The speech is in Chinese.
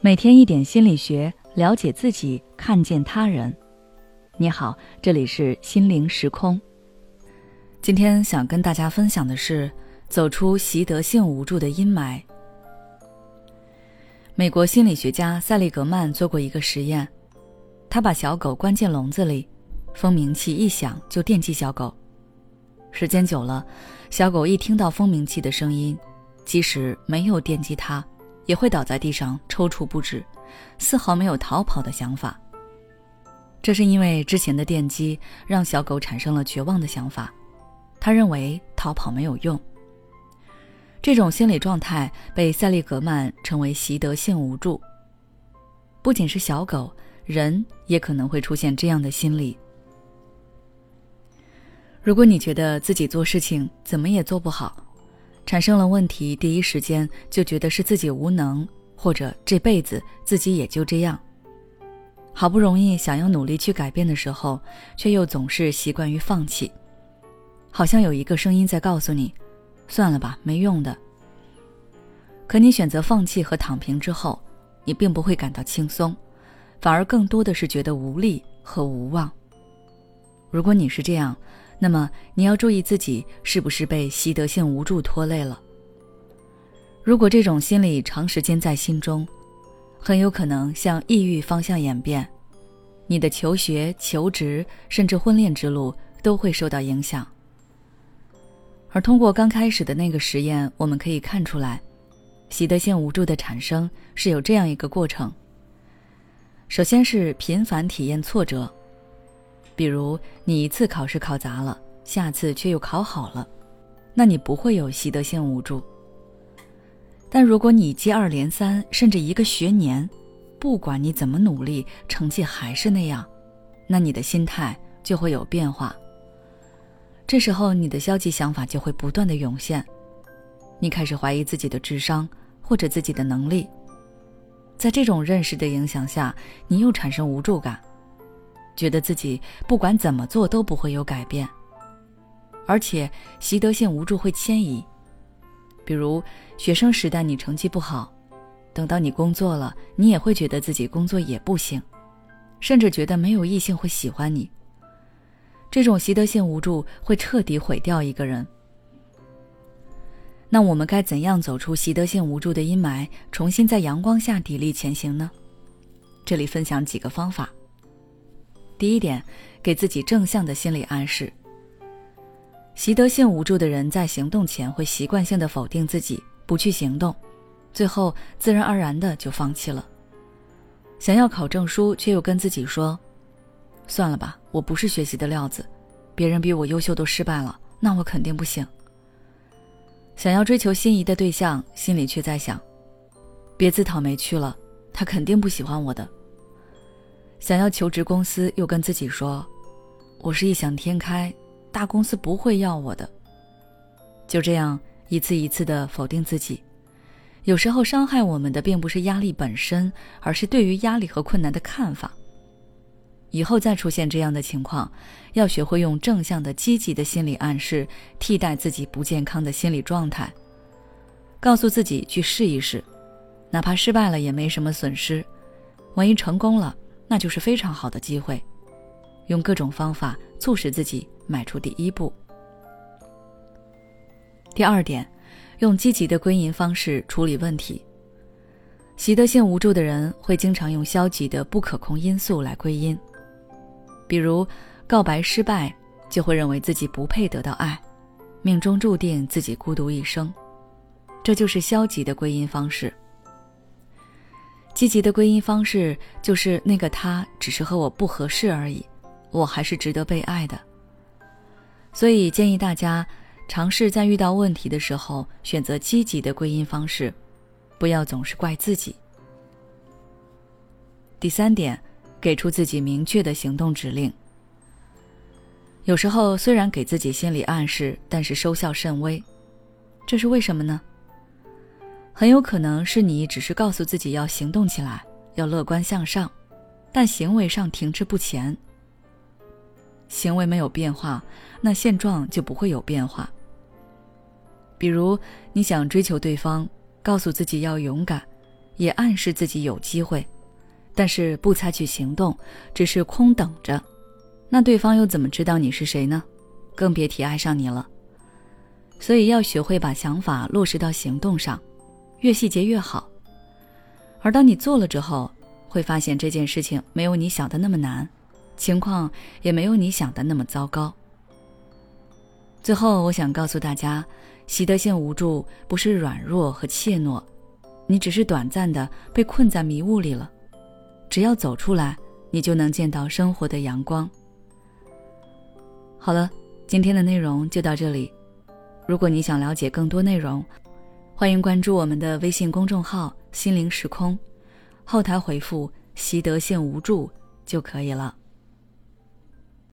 每天一点心理学，了解自己，看见他人。你好，这里是心灵时空。今天想跟大家分享的是，走出习得性无助的阴霾。美国心理学家塞利格曼做过一个实验，他把小狗关进笼子里，蜂鸣器一响就电击小狗。时间久了，小狗一听到蜂鸣器的声音，即使没有电击它。也会倒在地上抽搐不止，丝毫没有逃跑的想法。这是因为之前的电击让小狗产生了绝望的想法，他认为逃跑没有用。这种心理状态被塞利格曼称为习得性无助。不仅是小狗，人也可能会出现这样的心理。如果你觉得自己做事情怎么也做不好，产生了问题，第一时间就觉得是自己无能，或者这辈子自己也就这样。好不容易想要努力去改变的时候，却又总是习惯于放弃，好像有一个声音在告诉你：“算了吧，没用的。”可你选择放弃和躺平之后，你并不会感到轻松，反而更多的是觉得无力和无望。如果你是这样，那么你要注意自己是不是被习得性无助拖累了。如果这种心理长时间在心中，很有可能向抑郁方向演变，你的求学、求职甚至婚恋之路都会受到影响。而通过刚开始的那个实验，我们可以看出来，习得性无助的产生是有这样一个过程。首先是频繁体验挫折。比如你一次考试考砸了，下次却又考好了，那你不会有习得性无助。但如果你接二连三，甚至一个学年，不管你怎么努力，成绩还是那样，那你的心态就会有变化。这时候你的消极想法就会不断的涌现，你开始怀疑自己的智商或者自己的能力。在这种认识的影响下，你又产生无助感。觉得自己不管怎么做都不会有改变，而且习得性无助会迁移。比如学生时代你成绩不好，等到你工作了，你也会觉得自己工作也不行，甚至觉得没有异性会喜欢你。这种习得性无助会彻底毁掉一个人。那我们该怎样走出习得性无助的阴霾，重新在阳光下砥砺前行呢？这里分享几个方法。第一点，给自己正向的心理暗示。习得性无助的人在行动前会习惯性的否定自己，不去行动，最后自然而然的就放弃了。想要考证书，却又跟自己说：“算了吧，我不是学习的料子，别人比我优秀都失败了，那我肯定不行。”想要追求心仪的对象，心里却在想：“别自讨没趣了，他肯定不喜欢我的。”想要求职，公司又跟自己说：“我是异想天开，大公司不会要我的。”就这样一次一次的否定自己。有时候伤害我们的并不是压力本身，而是对于压力和困难的看法。以后再出现这样的情况，要学会用正向的、积极的心理暗示替代自己不健康的心理状态，告诉自己去试一试，哪怕失败了也没什么损失，万一成功了。那就是非常好的机会，用各种方法促使自己迈出第一步。第二点，用积极的归因方式处理问题。习得性无助的人会经常用消极的不可控因素来归因，比如告白失败，就会认为自己不配得到爱，命中注定自己孤独一生，这就是消极的归因方式。积极的归因方式就是那个他只是和我不合适而已，我还是值得被爱的。所以建议大家尝试在遇到问题的时候选择积极的归因方式，不要总是怪自己。第三点，给出自己明确的行动指令。有时候虽然给自己心理暗示，但是收效甚微，这是为什么呢？很有可能是你只是告诉自己要行动起来，要乐观向上，但行为上停滞不前。行为没有变化，那现状就不会有变化。比如你想追求对方，告诉自己要勇敢，也暗示自己有机会，但是不采取行动，只是空等着，那对方又怎么知道你是谁呢？更别提爱上你了。所以要学会把想法落实到行动上，越细节越好。而当你做了之后，会发现这件事情没有你想的那么难，情况也没有你想的那么糟糕。最后，我想告诉大家，习得性无助不是软弱和怯懦，你只是短暂的被困在迷雾里了。只要走出来，你就能见到生活的阳光。好了，今天的内容就到这里。如果你想了解更多内容，欢迎关注我们的微信公众号“心灵时空”，后台回复“习得性无助”就可以了。